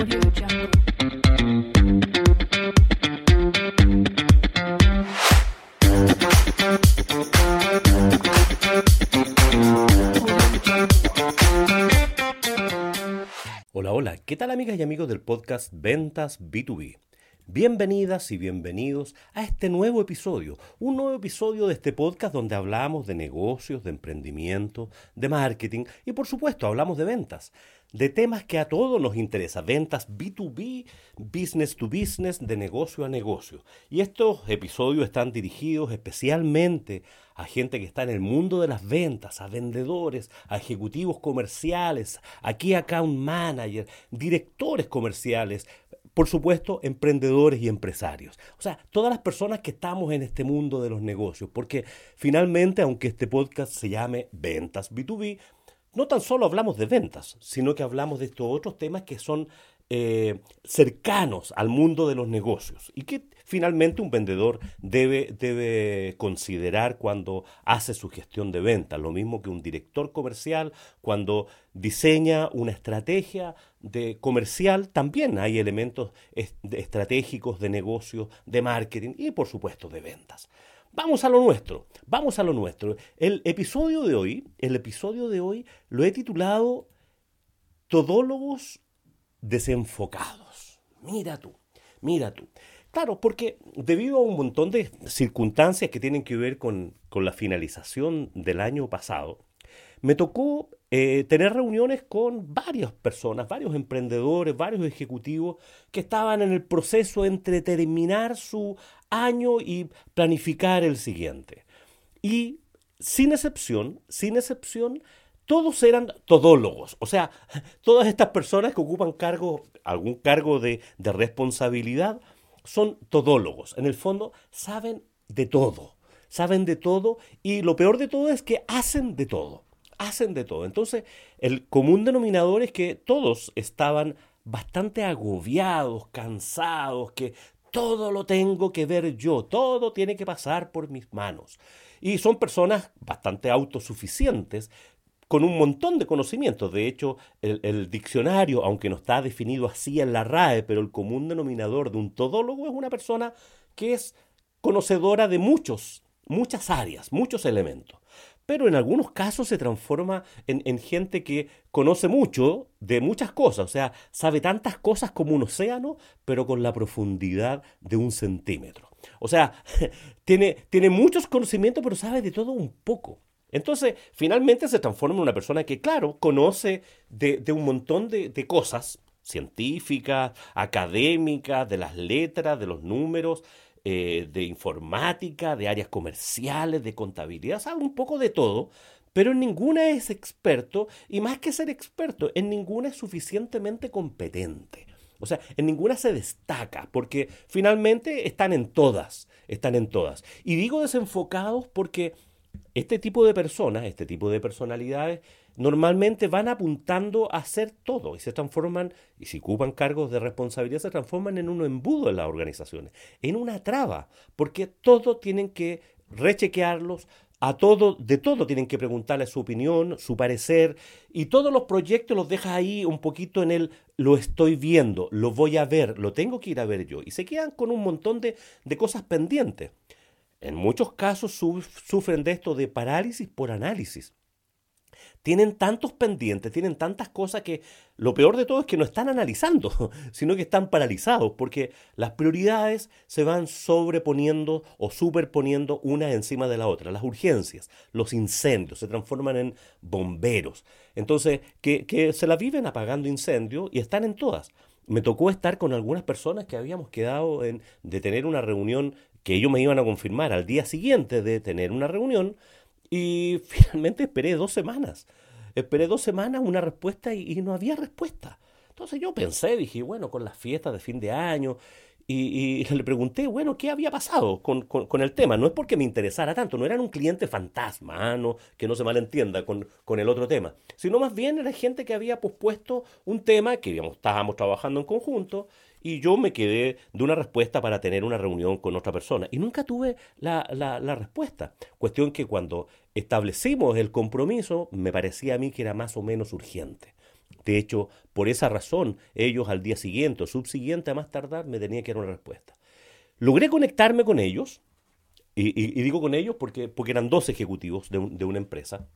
Hola, hola, ¿qué tal amigas y amigos del podcast Ventas B2B? Bienvenidas y bienvenidos a este nuevo episodio, un nuevo episodio de este podcast donde hablamos de negocios, de emprendimiento, de marketing y por supuesto hablamos de ventas, de temas que a todos nos interesa, ventas B2B, business to business, de negocio a negocio. Y estos episodios están dirigidos especialmente a gente que está en el mundo de las ventas, a vendedores, a ejecutivos comerciales, a key account manager, directores comerciales, por supuesto, emprendedores y empresarios. O sea, todas las personas que estamos en este mundo de los negocios, porque finalmente, aunque este podcast se llame Ventas B2B, no tan solo hablamos de ventas, sino que hablamos de estos otros temas que son eh, cercanos al mundo de los negocios y que finalmente un vendedor debe, debe considerar cuando hace su gestión de venta. Lo mismo que un director comercial cuando diseña una estrategia de comercial, también hay elementos est- estratégicos de negocio, de marketing y por supuesto de ventas. Vamos a lo nuestro, vamos a lo nuestro. El episodio de hoy, el episodio de hoy lo he titulado Todólogos desenfocados. Mira tú, mira tú. Claro, porque debido a un montón de circunstancias que tienen que ver con, con la finalización del año pasado, me tocó eh, tener reuniones con varias personas, varios emprendedores, varios ejecutivos que estaban en el proceso entre terminar su año y planificar el siguiente. Y sin excepción, sin excepción, todos eran todólogos. O sea, todas estas personas que ocupan algún cargo de, de responsabilidad, son todólogos. En el fondo, saben de todo. Saben de todo y lo peor de todo es que hacen de todo. Hacen de todo. Entonces, el común denominador es que todos estaban bastante agobiados, cansados, que todo lo tengo que ver yo, todo tiene que pasar por mis manos. Y son personas bastante autosuficientes, con un montón de conocimientos. De hecho, el, diccionario, aunque no está definido así en la RAE, pero el común denominador de un todólogo es una persona que es conocedora de muchos, muchas áreas, muchos elementos. Pero en algunos casos se transforma en, en gente que conoce mucho de muchas cosas, o sea, sabe tantas cosas como un océano, pero con la profundidad de un centímetro. O sea, tiene, tiene muchos conocimientos, pero sabe de todo un poco. Entonces, finalmente se transforma en una persona que, claro, conoce de, de un montón de, de, cosas científicas, académicas, de las letras, de los números, eh, de informática, de áreas comerciales, de contabilidad, sabe un poco de todo, pero en ninguna es experto y más que ser experto, en ninguna es suficientemente competente. O sea, en ninguna se destaca, porque finalmente están en todas, están en todas. Y digo desenfocados porque este tipo de personas, este tipo de personalidades, normalmente van apuntando a hacer todo y se transforman, y si ocupan cargos de responsabilidad, se transforman en un embudo en las organizaciones, en una traba, porque todo tienen que rechequearlos, a todo, de todo tienen que preguntarle su opinión, su parecer, y todos los proyectos los deja ahí un poquito en el lo estoy viendo, lo voy a ver, lo tengo que ir a ver yo, y se quedan con un montón de, de cosas pendientes. En muchos casos sufren de esto de parálisis por análisis. Tienen tantos pendientes, tienen tantas cosas que lo peor de todo es que no están analizando, sino que están paralizados, porque las prioridades se van sobreponiendo o superponiendo una encima de la otra. Las urgencias, los incendios se transforman en bomberos. Entonces, que, se la viven apagando incendios y están en todas. Me tocó estar con algunas personas que habíamos quedado en, de tener una reunión que ellos me iban a confirmar al día siguiente de tener una reunión y finalmente esperé dos semanas. Esperé dos semanas una respuesta y, y, no había respuesta. Entonces yo pensé, dije, bueno, con las fiestas de fin de año, y, le pregunté, bueno, ¿qué había pasado con, con, el tema? No es porque me interesara tanto, no eran un cliente fantasma, no, que no se malentienda con, con el otro tema, sino más bien era gente que había pospuesto un tema que digamos, estábamos trabajando en conjunto y yo me quedé de una respuesta para tener una reunión con otra persona. Y nunca tuve la, la, la, respuesta. Cuestión que cuando establecimos el compromiso, me parecía a mí que era más o menos urgente. De hecho, por esa razón, ellos al día siguiente o subsiguiente, a más tardar, me tenían que dar una respuesta. Logré conectarme con ellos, y, digo con ellos porque, porque eran dos ejecutivos de, de una empresa,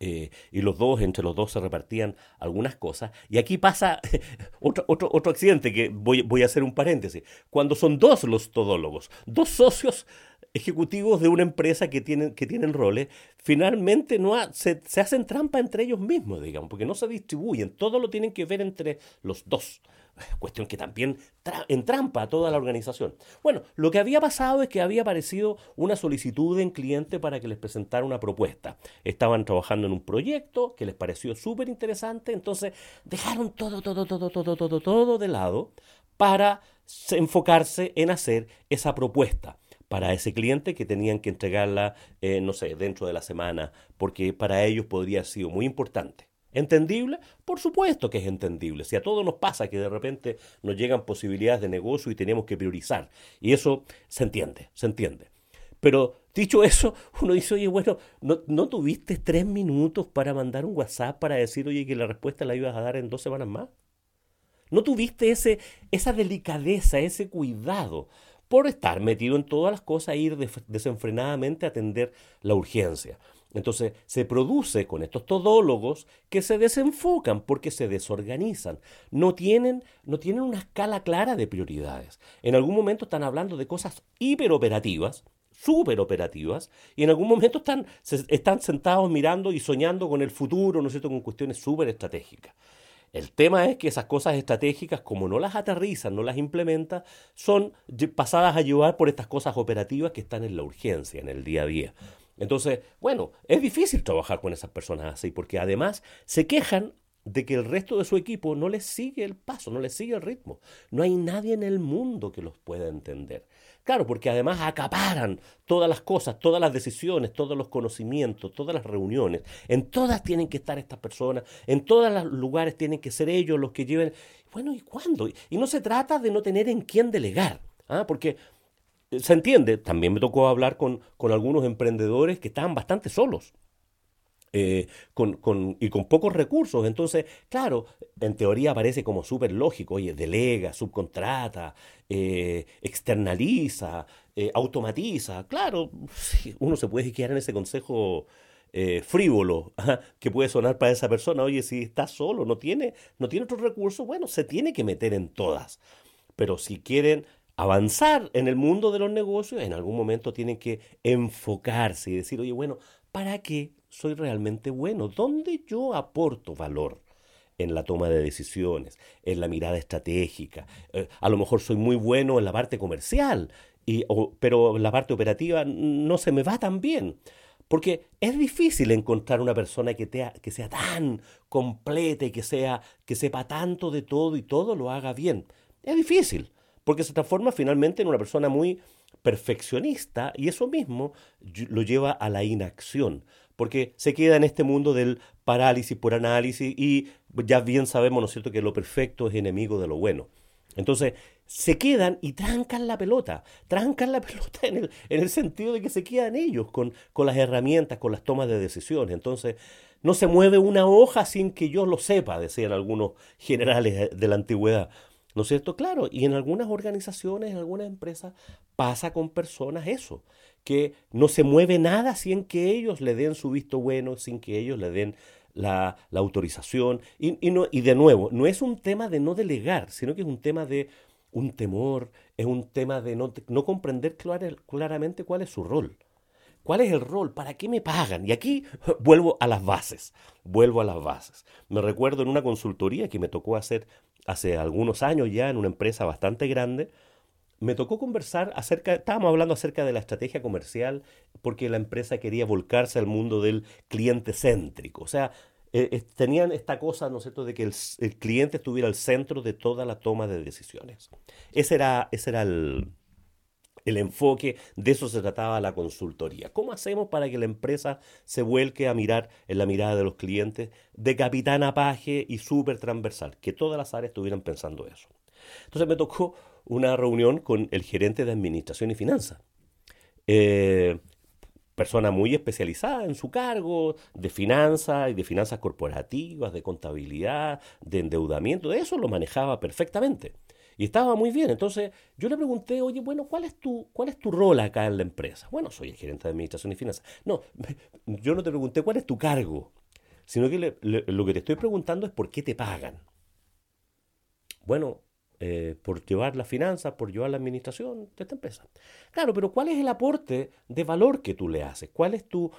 eh, y los dos, entre los dos se repartían algunas cosas. Y aquí pasa otro, otro, otro accidente que voy, voy, a hacer un paréntesis. Cuando son dos los todólogos, dos socios ejecutivos de una empresa que tienen, que tienen roles, finalmente no se, hacen trampa entre ellos mismos, digamos, porque no se distribuyen, todo lo tienen que ver entre los dos. Cuestión que también entrampa a toda la organización. Bueno, lo que había pasado es que había aparecido una solicitud en cliente para que les presentara una propuesta. Estaban trabajando en un proyecto que les pareció súper interesante, entonces dejaron todo, todo, todo, todo, todo, todo de lado para enfocarse en hacer esa propuesta para ese cliente que tenían que entregarla, eh, no sé, dentro de la semana, porque para ellos podría haber sido muy importante. ¿Entendible? Por supuesto que es entendible. Si a todos nos pasa que de repente nos llegan posibilidades de negocio y tenemos que priorizar. Y eso se entiende, se entiende. Pero dicho eso, uno dice, oye, bueno, ¿no, tuviste tres minutos para mandar un WhatsApp para decir, oye, que la respuesta la ibas a dar en dos semanas más? ¿No tuviste ese, esa delicadeza, ese cuidado por estar metido en todas las cosas e ir desenfrenadamente a atender la urgencia? Entonces se produce con estos todólogos que se desenfocan porque se desorganizan, no tienen, no tienen una escala clara de prioridades. En algún momento están hablando de cosas hiperoperativas, superoperativas, y en algún momento están, están sentados mirando y soñando con el futuro, ¿no es cierto?, con cuestiones súper estratégicas. El tema es que esas cosas estratégicas, como no las aterrizan, no las implementan, son pasadas a llevar por estas cosas operativas que están en la urgencia, en el día a día. Entonces, bueno, es difícil trabajar con esas personas así, porque además se quejan de que el resto de su equipo no les sigue el paso, no les sigue el ritmo. No hay nadie en el mundo que los pueda entender. Claro, porque además acaparan todas las cosas, todas las decisiones, todos los conocimientos, todas las reuniones. En todas tienen que estar estas personas, en todos los lugares tienen que ser ellos los que lleven. Bueno, ¿y cuándo? Y no se trata de no tener en quién delegar, ¿ah? porque se entiende, también me tocó hablar con, con algunos emprendedores que estaban bastante solos. Eh, con, con, y con pocos recursos. Entonces, claro, en teoría parece como súper lógico, oye, delega, subcontrata, eh, externaliza, eh, automatiza. Claro, uno se puede quedar en ese consejo frívolo que puede sonar para esa persona. Oye, si está solo, no tiene, no tiene otros recursos, bueno, se tiene que meter en todas. Pero si quieren avanzar en el mundo de los negocios, en algún momento tienen que enfocarse y decir, oye, bueno, ¿para qué soy realmente bueno? ¿Dónde yo aporto valor? en la toma de decisiones, en la mirada estratégica. Eh, a lo mejor soy muy bueno en la parte comercial, y, pero la parte operativa no se me va tan bien. Porque es difícil encontrar una persona que, que sea tan completa y que, sea, que sepa tanto de todo y todo lo haga bien. Es difícil porque se transforma finalmente en una persona muy perfeccionista y eso mismo lo lleva a la inacción, porque se queda en este mundo del parálisis por análisis y ya bien sabemos, ¿no es cierto?, que lo perfecto es enemigo de lo bueno. Entonces, se quedan y trancan la pelota, trancan la pelota en el, en el sentido de que se quedan ellos con, con las herramientas, con las tomas de decisiones. Entonces, no se mueve una hoja sin que yo lo sepa, decían algunos generales de la antigüedad. ¿No es cierto? Claro, y en algunas organizaciones, en algunas empresas, pasa con personas eso, que no se mueve nada sin que ellos le den su visto bueno, sin que ellos le den la, autorización. Y, no, y de nuevo, no es un tema de no delegar, sino que es un tema de un temor, es un tema de no, no comprender claramente cuál es su rol. ¿Cuál es el rol? ¿Para qué me pagan? Y aquí vuelvo a las bases, vuelvo a las bases. Me recuerdo en una consultoría que me tocó hacer hace algunos años ya en una empresa bastante grande, me tocó conversar acerca, estábamos hablando acerca de la estrategia comercial, porque la empresa quería volcarse al mundo del cliente céntrico. O sea, eh, tenían esta cosa, ¿no es cierto?, de que el, el, cliente estuviera al centro de toda la toma de decisiones. Ese era, ese era el, el enfoque, de eso se trataba la consultoría. ¿Cómo hacemos para que la empresa se vuelque a mirar en la mirada de los clientes de capitán a y súper transversal? Que todas las áreas estuvieran pensando eso. Entonces me tocó una reunión con el gerente de administración y finanzas. Eh, persona muy especializada en su cargo de finanzas y de finanzas corporativas, de contabilidad, de endeudamiento, de eso lo manejaba perfectamente. Y estaba muy bien. Entonces yo le pregunté, oye, bueno, ¿cuál es tu, cuál es tu rol acá en la empresa? Bueno, soy el gerente de administración y finanzas. No, yo no te pregunté cuál es tu cargo, sino que lo que te estoy preguntando es por qué te pagan. Bueno, eh, por llevar las finanzas, por llevar la administración de esta empresa. Claro, pero ¿cuál es el aporte de valor que tú le haces? ¿Cuál es tu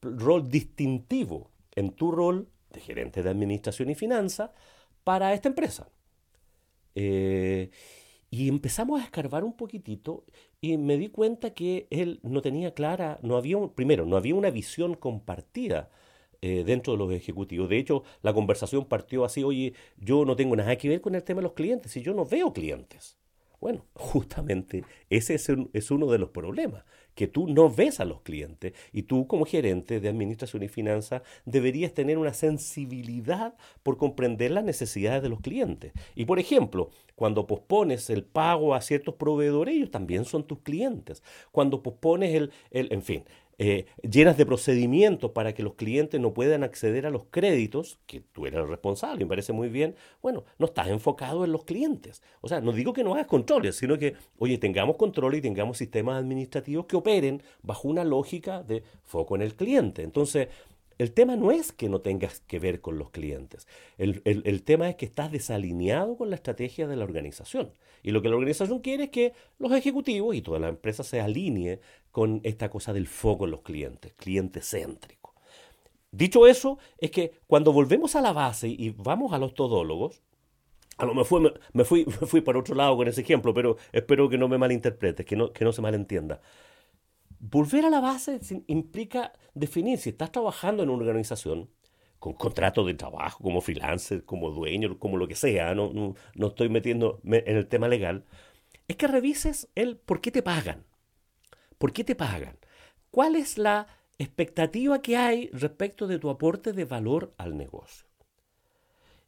rol distintivo en tu rol de gerente de administración y finanzas para esta empresa? Eh, y empezamos a escarbar un poquitito y me di cuenta que él no tenía clara, no había, primero, no había una visión compartida eh, dentro de los ejecutivos. De hecho, la conversación partió así, oye, yo no tengo nada que ver con el tema de los clientes, y yo no veo clientes. Bueno, justamente ese es, uno de los problemas, que tú no ves a los clientes y tú como gerente de administración y finanzas deberías tener una sensibilidad por comprender las necesidades de los clientes. Y por ejemplo, cuando pospones el pago a ciertos proveedores, ellos también son tus clientes. Cuando pospones el, el en fin, eh, llenas de procedimientos para que los clientes no puedan acceder a los créditos, que tú eres el responsable, me parece muy bien, bueno, no estás enfocado en los clientes. O sea, no digo que no hagas controles, sino que, oye, tengamos control y tengamos sistemas administrativos que operen bajo una lógica de foco en el cliente. Entonces, el tema no es que no tengas que ver con los clientes. El, tema es que estás desalineado con la estrategia de la organización. Y lo que la organización quiere es que los ejecutivos y toda la empresa se alinee con esta cosa del foco en los clientes, cliente céntrico. Dicho eso, es que cuando volvemos a la base y vamos a los todólogos, a lo mejor me, me, fui, me fui para otro lado con ese ejemplo, pero espero que no me malinterpretes, que no, que no se malentienda. Volver a la base implica definir si estás trabajando en una organización con contrato de trabajo, como freelancer, como dueño, como lo que sea, no, no, estoy metiendo en el tema legal, es que revises el por qué te pagan. ¿Por qué te pagan? ¿Cuál es la expectativa que hay respecto de tu aporte de valor al negocio?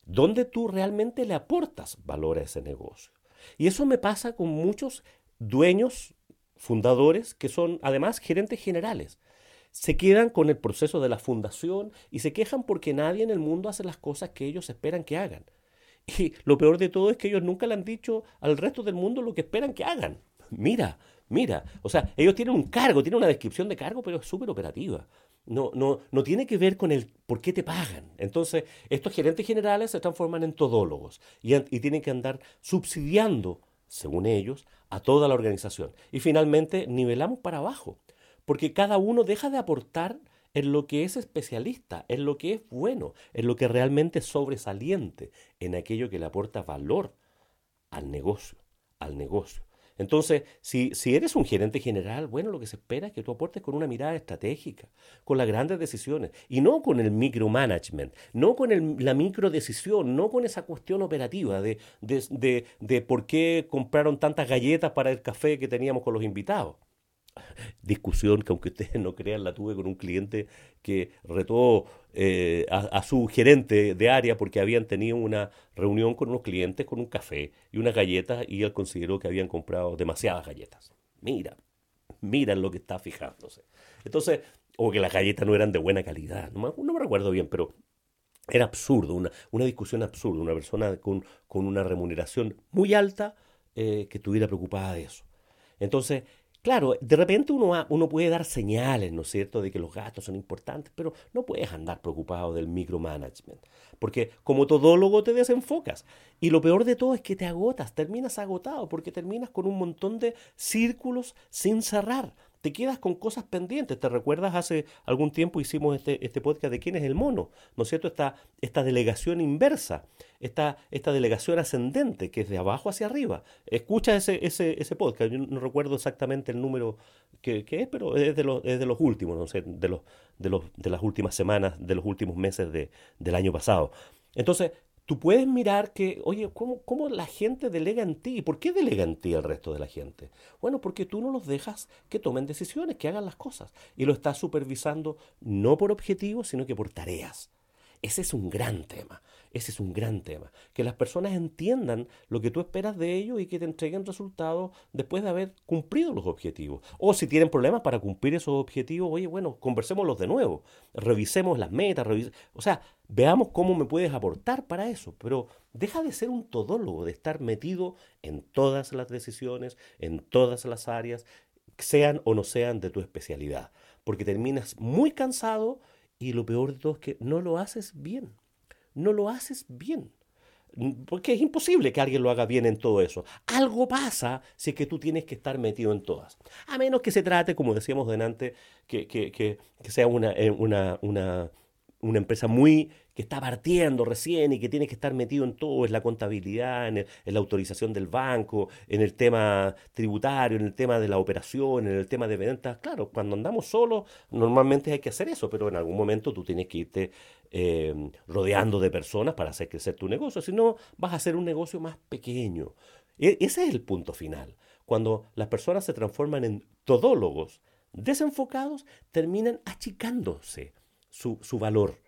¿Dónde tú realmente le aportas valor a ese negocio? Y eso me pasa con muchos dueños fundadores que son además gerentes generales. Se quedan con el proceso de la fundación y se quejan porque nadie en el mundo hace las cosas que ellos esperan que hagan. Y lo peor de todo es que ellos nunca le han dicho al resto del mundo lo que esperan que hagan. Mira, mira, o sea, ellos tienen un cargo, tienen una descripción de cargo, pero es súper operativa. No, no, no tiene que ver con el por qué te pagan. Entonces, estos gerentes generales se transforman en todólogos y, y tienen que andar subsidiando según ellos, a toda la organización. Y finalmente nivelamos para abajo, porque cada uno deja de aportar en lo que es especialista, en lo que es bueno, en lo que realmente es sobresaliente, en aquello que le aporta valor al negocio, al negocio. Entonces, si, si, eres un gerente general, bueno, lo que se espera es que tú aportes con una mirada estratégica, con las grandes decisiones, y no con el micromanagement, no con el, la microdecisión, no con esa cuestión operativa de, de, de, de por qué compraron tantas galletas para el café que teníamos con los invitados discusión que aunque ustedes no crean la tuve con un cliente que retó eh, a, su gerente de área porque habían tenido una reunión con unos clientes con un café y unas galletas y él consideró que habían comprado demasiadas galletas. Mira, mira lo que está fijándose. Entonces, o que las galletas no eran de buena calidad, no me, recuerdo bien, pero era absurdo, una, una discusión absurda, una persona con, con una remuneración muy alta eh, que estuviera preocupada de eso. Entonces, Claro, de repente uno, uno puede dar señales, ¿no es cierto?, de que los gastos son importantes, pero no puedes andar preocupado del micromanagement, porque como todólogo te desenfocas. Y lo peor de todo es que te agotas, terminas agotado, porque terminas con un montón de círculos sin cerrar te quedas con cosas pendientes. ¿Te recuerdas hace algún tiempo hicimos este, este podcast de quién es el mono? ¿No es cierto? Esta, esta delegación inversa, esta, esta delegación ascendente que es de abajo hacia arriba. Escucha ese, ese, ese podcast. Yo no recuerdo exactamente el número que, es, pero es de, los, es de los últimos, no sé, de, los, de, los, de las últimas semanas, de los últimos meses de, del año pasado. Entonces, tú puedes mirar que, oye, ¿cómo, ¿cómo, la gente delega en ti? ¿Por qué delega en ti el resto de la gente? Bueno, porque tú no los dejas que tomen decisiones, que hagan las cosas. Y lo estás supervisando no por objetivos, sino que por tareas. Ese es un gran tema. Ese es un gran tema. Que las personas entiendan lo que tú esperas de ellos y que te entreguen resultados después de haber cumplido los objetivos. O si tienen problemas para cumplir esos objetivos, oye, bueno, conversémoslos de nuevo. Revisemos las metas, o sea, veamos cómo me puedes aportar para eso. Pero deja de ser un todólogo, de estar metido en todas las decisiones, en todas las áreas, sean o no sean de tu especialidad. Porque terminas muy cansado y lo peor de todo es que no lo haces bien. No lo haces bien. Porque es imposible que alguien lo haga bien en todo eso. Algo pasa si es que tú tienes que estar metido en todas. A menos que se trate, como decíamos delante, que, que, que, que sea una, eh, una, una una empresa muy que está partiendo recién y que tiene que estar metido en todo, es la contabilidad, en, la autorización del banco, en el tema tributario, en el tema de la operación, en el tema de ventas. Claro, cuando andamos solos, normalmente hay que hacer eso, pero en algún momento tú tienes que irte eh, rodeando de personas para hacer crecer tu negocio, si no vas a hacer un negocio más pequeño. E, ese es el punto final. Cuando las personas se transforman en todólogos desenfocados, terminan achicándose su, su valor.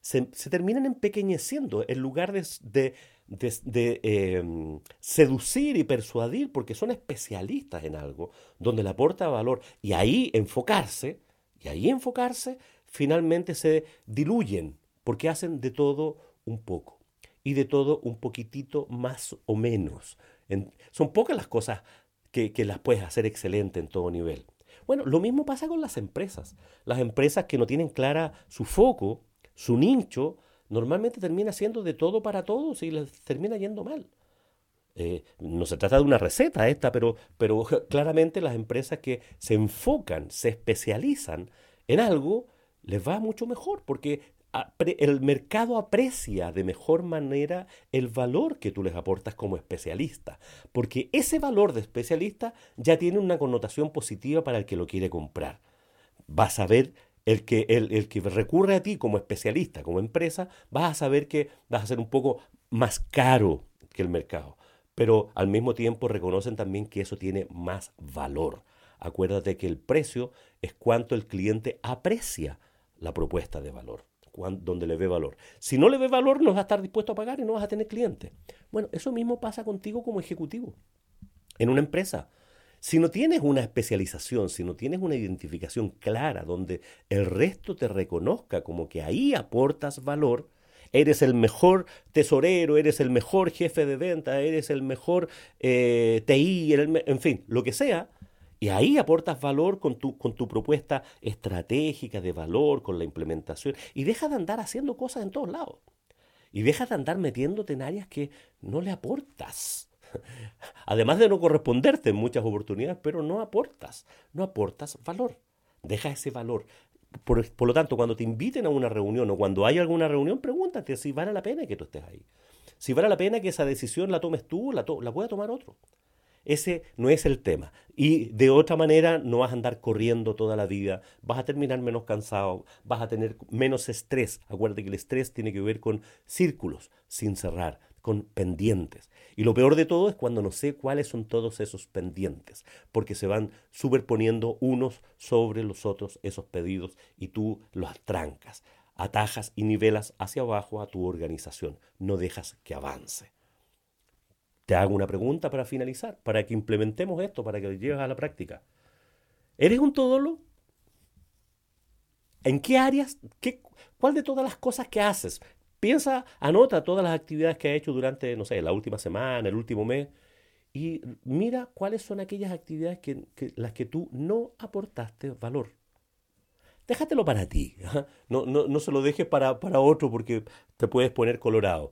Se, terminan empequeñeciendo en lugar de, de, em, seducir y persuadir porque son especialistas en algo donde le aporta valor y ahí enfocarse, y ahí enfocarse, finalmente se diluyen porque hacen de todo un poco y de todo un poquitito más o menos. son pocas las cosas que, que las puedes hacer excelente en todo nivel. Bueno, lo mismo pasa con las empresas. Las empresas que no tienen clara su foco, su nicho, normalmente termina siendo de todo para todos y les termina yendo mal. Eh, no se trata de una receta esta, pero, pero claramente las empresas que se enfocan, se especializan en algo, les va mucho mejor, porque el mercado aprecia de mejor manera el valor que tú les aportas como especialista, porque ese valor de especialista ya tiene una connotación positiva para el que lo quiere comprar. Vas a ver el que, el, que recurre a ti como especialista, como empresa, vas a saber que vas a ser un poco más caro que el mercado, pero al mismo tiempo reconocen también que eso tiene más valor. Acuérdate que el precio es cuánto el cliente aprecia la propuesta de valor donde le ve valor. Si no le ve valor, no vas a estar dispuesto a pagar y no vas a tener clientes. Bueno, eso mismo pasa contigo como ejecutivo en una empresa. Si no tienes una especialización, si no tienes una identificación clara donde el resto te reconozca como que ahí aportas valor, eres el mejor tesorero, eres el mejor jefe de venta, eres el mejor eh, TI, en fin, lo que sea, y ahí aportas valor con tu, con tu propuesta estratégica de valor, con la implementación. Y deja de andar haciendo cosas en todos lados. Y deja de andar metiéndote en áreas que no le aportas. Además de no corresponderte en muchas oportunidades, pero no aportas. No aportas valor. Deja ese valor. Por, lo tanto, cuando te inviten a una reunión o cuando hay alguna reunión, pregúntate si vale la pena que tú estés ahí. Si vale la pena que esa decisión la tomes tú, la, la pueda tomar otro. Ese no es el tema. Y de otra manera no vas a andar corriendo toda la vida, vas a terminar menos cansado, vas a tener menos estrés. Acuérdate que el estrés tiene que ver con círculos sin cerrar, con pendientes. Y lo peor de todo es cuando no sé cuáles son todos esos pendientes, porque se van superponiendo unos sobre los otros esos pedidos y tú los trancas, atajas y nivelas hacia abajo a tu organización, no dejas que avance. Te hago una pregunta para finalizar, para que implementemos esto, para que lo lleves a la práctica. ¿Eres un todólogo? ¿En qué áreas? Qué, ¿Cuál de todas las cosas que haces? Piensa, anota todas las actividades que has hecho durante, no sé, la última semana, el último mes, y mira cuáles son aquellas actividades que, las que tú no aportaste valor. Déjatelo para ti. No, no, no se lo dejes para, para otro porque te puedes poner colorado.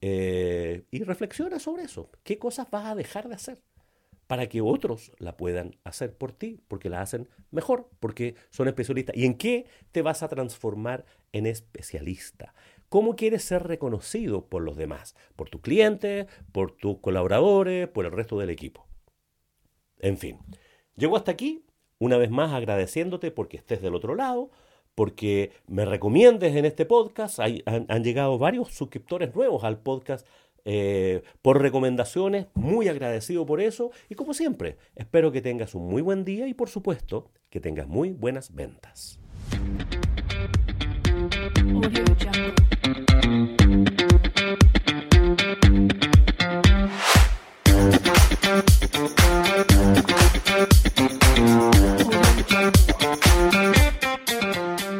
Eh, y reflexiona sobre eso. ¿Qué cosas vas a dejar de hacer? Para que otros la puedan hacer por ti, porque la hacen mejor, porque son especialistas. ¿Y en qué te vas a transformar en especialista? ¿Cómo quieres ser reconocido por los demás? ¿Por tu cliente, por tus colaboradores, por el resto del equipo? En fin, llego hasta aquí, una vez más agradeciéndote porque estés del otro lado, porque me recomiendes en este podcast. han, llegado varios suscriptores nuevos al podcast eh, por recomendaciones, muy agradecido por eso. Y como siempre, espero que tengas un muy buen día y por supuesto que tengas muy buenas ventas.